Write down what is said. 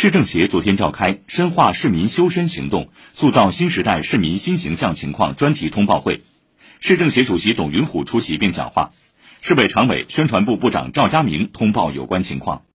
市政协昨天召开深化市民修身行动塑造新时代市民新形象情况专题通报会。市政协主席董云虎出席并讲话市委常委宣传部部长赵佳明通报有关情况。